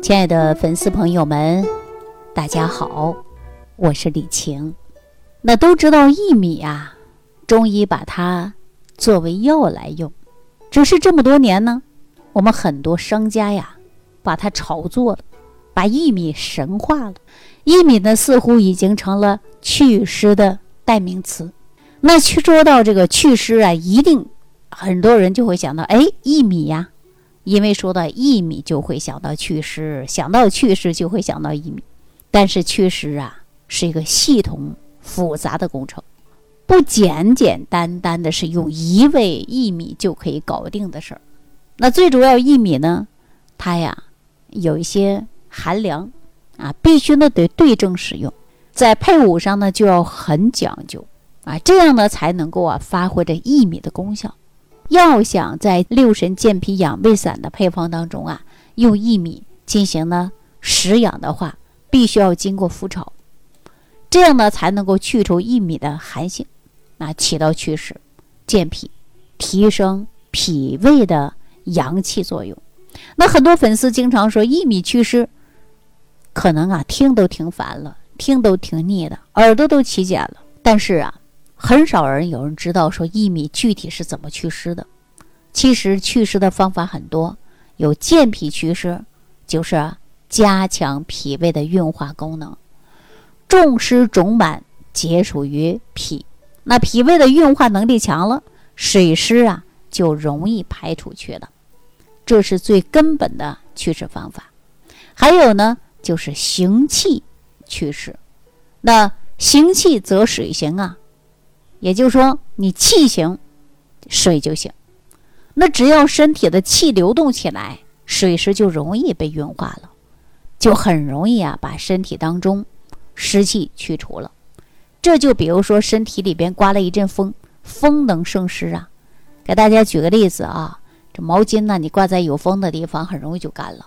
亲爱的粉丝朋友们，大家好，我是李晴。那都知道薏米啊，中医把它作为药来用，只是这么多年呢，我们很多商家呀，把它炒作了，把薏米神化了。薏米呢，似乎已经成了祛湿的代名词。那去说到这个祛湿啊，一定很多人就会想到，哎，薏米呀。因为说到薏米，就会想到祛湿，想到祛湿就会想到薏米。但是祛湿啊，是一个系统复杂的工程，不简简单单的是用一味薏米就可以搞定的事儿。那最主要薏米呢，它呀有一些寒凉啊，必须呢得对症使用，在配伍上呢就要很讲究啊，这样呢才能够啊发挥着薏米的功效。要想在六神健脾养胃散的配方当中啊，用薏米进行呢食养的话，必须要经过麸炒，这样呢才能够去除薏米的寒性，啊，起到祛湿、健脾、提升脾胃的阳气作用。那很多粉丝经常说薏米祛湿，可能啊听都听烦了，听都听腻的，耳朵都起茧了。但是啊。很少人有人知道说薏米具体是怎么祛湿的。其实祛湿的方法很多，有健脾祛湿，就是加强脾胃的运化功能。重湿肿满皆属于脾，那脾胃的运化能力强了，水湿啊就容易排出去了。这是最根本的祛湿方法。还有呢，就是行气祛湿。那行气则水行啊。也就是说，你气行，水就行。那只要身体的气流动起来，水湿就容易被运化了，就很容易啊把身体当中湿气去除了。这就比如说身体里边刮了一阵风，风能生湿啊。给大家举个例子啊，这毛巾呢，你挂在有风的地方，很容易就干了。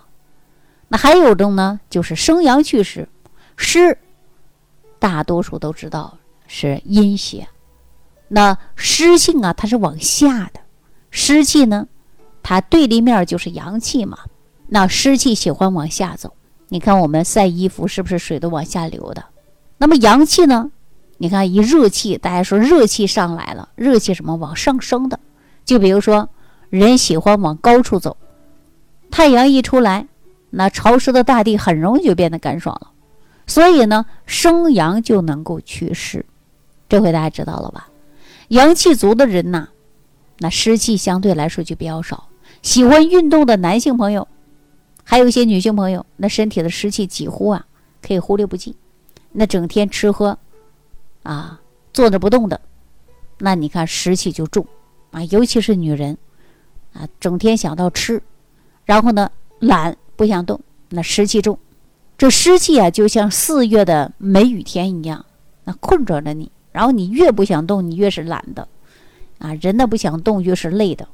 那还有种呢，就是生阳祛湿，湿，大多数都知道是阴邪。那湿性啊，它是往下的；湿气呢，它对立面就是阳气嘛。那湿气喜欢往下走。你看我们晒衣服，是不是水都往下流的？那么阳气呢？你看一热气，大家说热气上来了，热气什么往上升的？就比如说人喜欢往高处走，太阳一出来，那潮湿的大地很容易就变得干爽了。所以呢，生阳就能够祛湿。这回大家知道了吧？阳气足的人呐，那湿气相对来说就比较少。喜欢运动的男性朋友，还有一些女性朋友，那身体的湿气几乎啊可以忽略不计。那整天吃喝，啊坐着不动的，那你看湿气就重啊。尤其是女人，啊整天想到吃，然后呢懒不想动，那湿气重。这湿气啊就像四月的梅雨天一样，那困着着你。然后你越不想动，你越是懒的，啊，人呢不想动越是累的，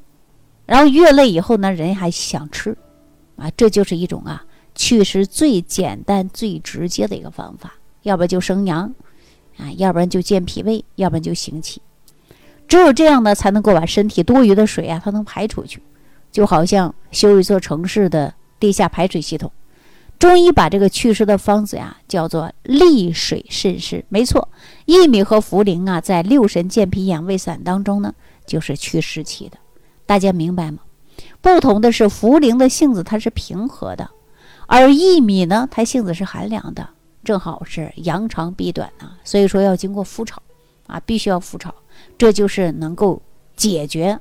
然后越累以后呢，人还想吃，啊，这就是一种啊祛湿最简单最直接的一个方法。要不然就生阳，啊，要不然就健脾胃，要不然就行气。只有这样呢，才能够把身体多余的水啊，它能排出去，就好像修一座城市的地下排水系统。中医把这个祛湿的方子呀，叫做利水渗湿。没错，薏米和茯苓啊，在六神健脾养胃散当中呢，就是祛湿气的。大家明白吗？不同的是，茯苓的性子它是平和的，而薏米呢，它性子是寒凉的，正好是扬长避短呢。所以说要经过麸炒，啊，必须要麸炒，这就是能够解决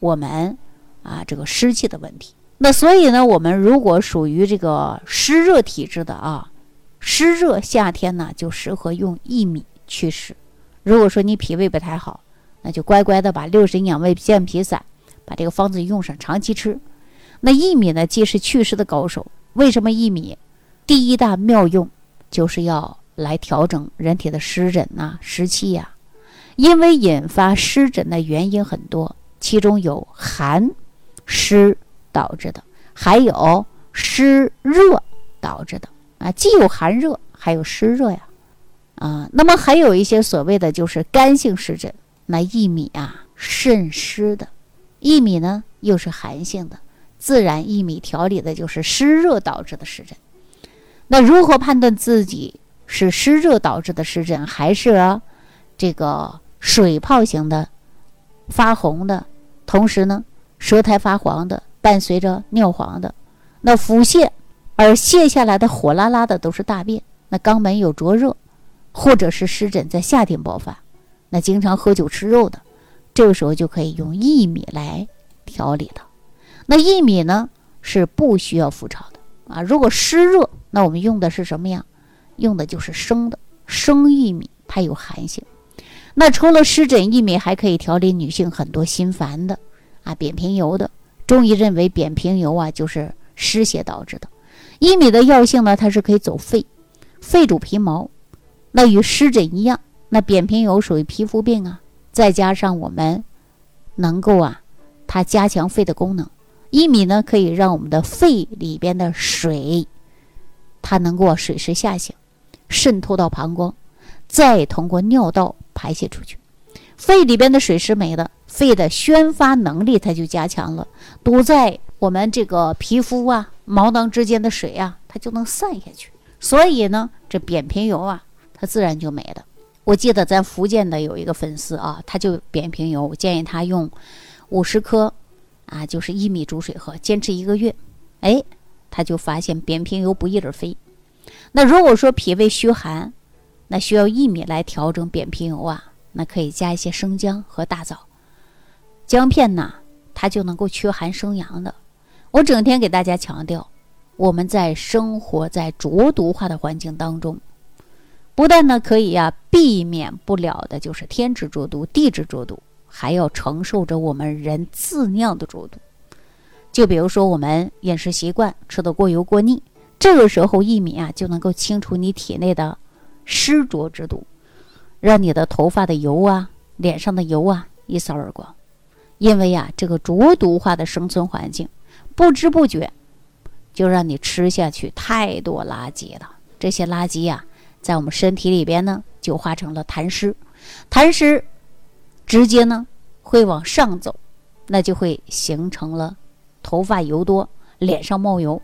我们啊这个湿气的问题。那所以呢，我们如果属于这个湿热体质的啊，湿热夏天呢就适合用薏米祛湿。如果说你脾胃不太好，那就乖乖的把六神养胃健脾散，把这个方子用上，长期吃。那薏米呢，既是祛湿的高手。为什么薏米？第一大妙用就是要来调整人体的湿疹呐、湿气呀。因为引发湿疹的原因很多，其中有寒、湿。导致的还有湿热导致的。啊，既有寒热，还有湿热呀，啊，那么还有一些所谓的就是干性湿疹，那薏米啊渗湿的，薏米呢又是寒性的，自然薏米调理的就是湿热导致的湿疹。那如何判断自己是湿热导致的湿疹，还是这个水泡型的、发红的，同时呢舌苔发黄的，伴随着尿黄的？那腹泻而泻下来的火辣辣的都是大便，那肛门有灼热，或者是湿疹在夏天爆发，那经常喝酒吃肉的，这个时候就可以用薏米来调理的。那薏米呢是不需要复炒的啊。如果湿热，那我们用的是什么呀？用的就是生的生薏米，它有寒性。那除了湿疹，薏米还可以调理女性很多心烦的啊，扁平疣的。中医认为扁平疣啊就是湿邪导致的。薏米的药性呢，它是可以走肺，肺主皮毛，那与湿疹一样。那扁平疣属于皮肤病啊，再加上我们能够啊，它加强肺的功能。薏米呢，可以让我们的肺里边的水，它能够水湿下行，渗透到膀胱，再通过尿道排泄出去。肺里边的水湿没了，肺的宣发能力它就加强了，堵在我们这个皮肤啊、毛囊之间的水啊，它就能散下去。所以呢，这扁平疣啊，它自然就没了。我记得咱福建的有一个粉丝啊，他就扁平疣，我建议他用五十克。啊，就是薏米煮水喝，坚持一个月，哎，他就发现扁平疣不翼而飞。那如果说脾胃虚寒，那需要薏米来调整扁平疣啊，那可以加一些生姜和大枣，姜片呢，它就能够驱寒生阳的。我整天给大家强调，我们在生活在浊毒化的环境当中，不但呢可以呀避免不了的就是天之浊毒、地之浊毒。还要承受着我们人自酿的浊毒，就比如说我们饮食习惯吃的过油过腻，这个时候薏米啊就能够清除你体内的湿浊之毒，让你的头发的油啊、脸上的油啊一扫而光。因为呀，这个浊毒化的生存环境，不知不觉就让你吃下去太多垃圾了。这些垃圾呀，在我们身体里边呢，就化成了痰湿，痰湿。直接呢会往上走，那就会形成了头发油多、脸上冒油。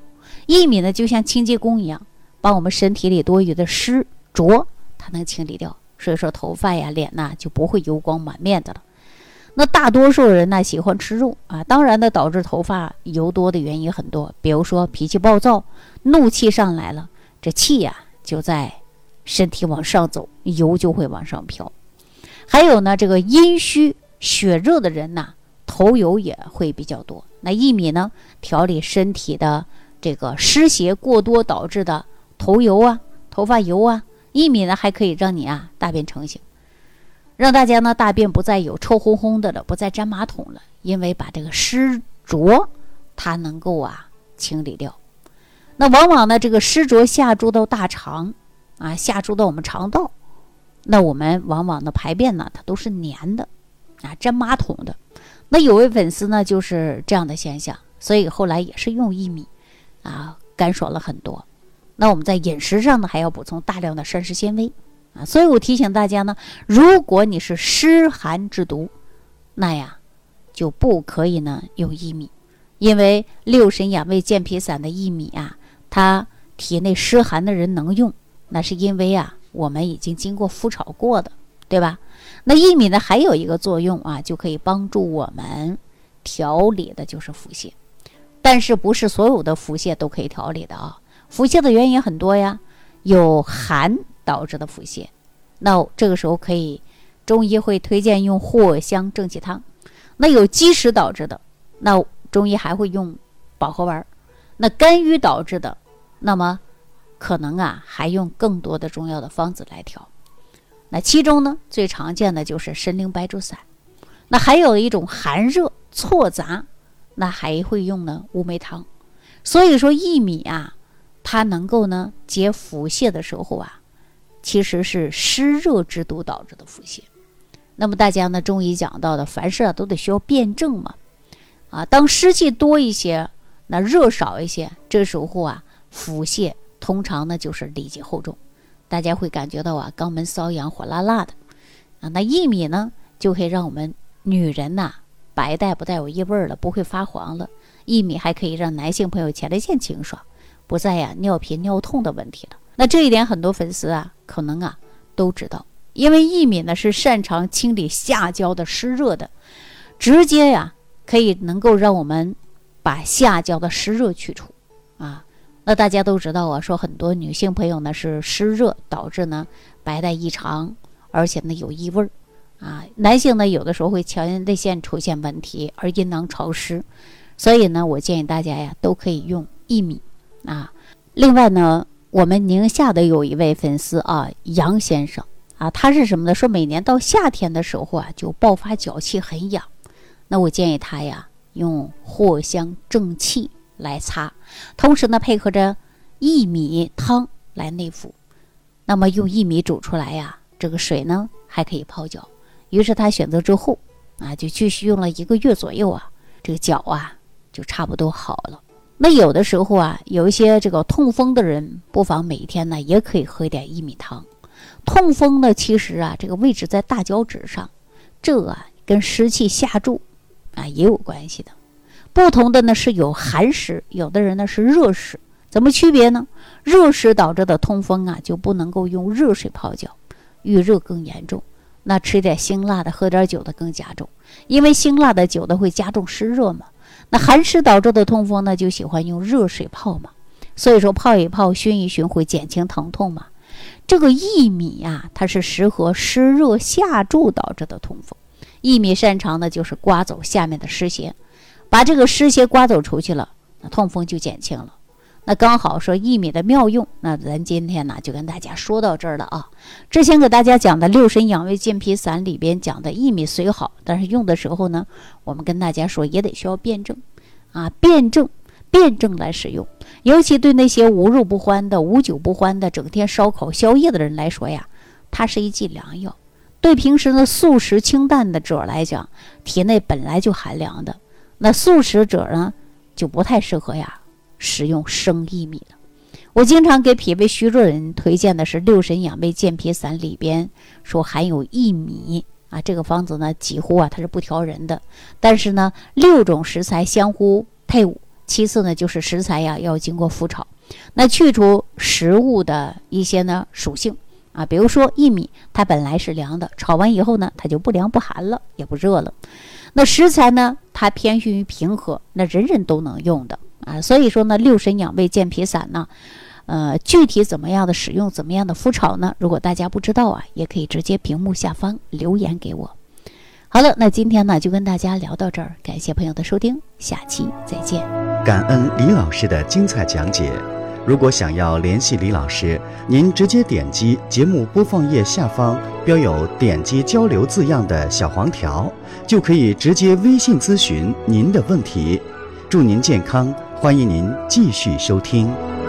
薏米呢就像清洁工一样，把我们身体里多余的湿浊它能清理掉，所以说头发呀、脸呐就不会油光满面的了。那大多数人呢喜欢吃肉啊，当然呢导致头发油多的原因很多，比如说脾气暴躁、怒气上来了，这气呀就在身体往上走，油就会往上飘。还有呢，这个阴虚血热的人呐，头油也会比较多。那薏米呢，调理身体的这个湿邪过多导致的头油啊、头发油啊，薏米呢还可以让你啊大便成型，让大家呢大便不再有臭烘烘的了，不再粘马桶了，因为把这个湿浊它能够啊清理掉。那往往呢，这个湿浊下注到大肠啊，下注到我们肠道。那我们往往的排便呢，它都是黏的，啊，粘马桶的。那有位粉丝呢，就是这样的现象，所以后来也是用薏米，啊，干爽了很多。那我们在饮食上呢，还要补充大量的膳食纤维，啊，所以我提醒大家呢，如果你是湿寒之毒，那呀，就不可以呢用薏米，因为六神养胃健脾散的薏米啊，它体内湿寒的人能用，那是因为啊。我们已经经过复炒过的，对吧？那薏米呢，还有一个作用啊，就可以帮助我们调理的，就是腹泻。但是不是所有的腹泻都可以调理的啊？腹泻的原因很多呀，有寒导致的腹泻，那这个时候可以中医会推荐用藿香正气汤。那有积食导致的，那中医还会用保和丸。那肝郁导致的，那么。可能啊，还用更多的中药的方子来调。那其中呢，最常见的就是参苓白术散。那还有一种寒热错杂，那还会用呢乌梅汤。所以说薏米啊，它能够呢解腹泻的时候啊，其实是湿热之毒导致的腹泻。那么大家呢，中医讲到的，凡事啊都得需要辩证嘛。啊，当湿气多一些，那热少一些，这时候啊，腹泻。通常呢就是里积厚重，大家会感觉到啊肛门瘙痒火辣辣的啊。那薏米呢就可以让我们女人呐白带不带有异味了，不会发黄了，薏米还可以让男性朋友前列腺清爽，不再呀尿频尿痛的问题了。那这一点很多粉丝啊可能啊都知道，因为薏米呢是擅长清理下焦的湿热的，直接呀可以能够让我们把下焦的湿热去除啊。那大家都知道啊，说很多女性朋友呢是湿热导致呢白带异常，而且呢有异味儿啊。男性呢有的时候会前列腺出现问题，而阴囊潮湿，所以呢我建议大家呀都可以用薏米啊。另外呢，我们宁夏的有一位粉丝啊杨先生啊，他是什么呢？说每年到夏天的时候啊就爆发脚气很痒，那我建议他呀用藿香正气。来擦，同时呢，配合着薏米汤来内服。那么用薏米煮出来呀，这个水呢还可以泡脚。于是他选择之后啊，就继续用了一个月左右啊，这个脚啊就差不多好了。那有的时候啊，有一些这个痛风的人，不妨每天呢也可以喝一点薏米汤。痛风呢，其实啊，这个位置在大脚趾上，这啊跟湿气下注啊也有关系的。不同的呢是有寒湿，有的人呢是热湿，怎么区别呢？热湿导致的痛风啊，就不能够用热水泡脚，遇热更严重。那吃点辛辣的，喝点酒的更加重，因为辛辣的酒的会加重湿热嘛。那寒湿导致的痛风呢，就喜欢用热水泡嘛。所以说泡一泡，熏一熏会减轻疼痛嘛。这个薏米呀，它是适合湿热下注导致的痛风。薏米擅长的就是刮走下面的湿邪。把这个湿邪刮走出去了，那痛风就减轻了。那刚好说薏米的妙用，那咱今天呢就跟大家说到这儿了啊。之前给大家讲的六神养胃健脾散里边讲的薏米虽好，但是用的时候呢，我们跟大家说也得需要辩证啊，辩证辩证来使用。尤其对那些无肉不欢的、无酒不欢的、整天烧烤宵夜的人来说呀，它是一剂良药。对平时呢素食清淡的者来讲，体内本来就寒凉的。那素食者呢，就不太适合呀食用生薏米了。我经常给脾胃虚弱人推荐的是六神养胃健脾散里边说含有薏米啊，这个方子呢几乎啊它是不调人的。但是呢，六种食材相互配伍，其次呢就是食材呀要经过复炒，那去除食物的一些呢属性啊，比如说薏米它本来是凉的，炒完以后呢它就不凉不寒了，也不热了。那食材呢？它偏向于平和，那人人都能用的啊。所以说呢，六神养胃健脾散呢，呃，具体怎么样的使用，怎么样的敷炒呢？如果大家不知道啊，也可以直接屏幕下方留言给我。好了，那今天呢就跟大家聊到这儿，感谢朋友的收听，下期再见。感恩李老师的精彩讲解。如果想要联系李老师，您直接点击节目播放页下方标有“点击交流”字样的小黄条，就可以直接微信咨询您的问题。祝您健康，欢迎您继续收听。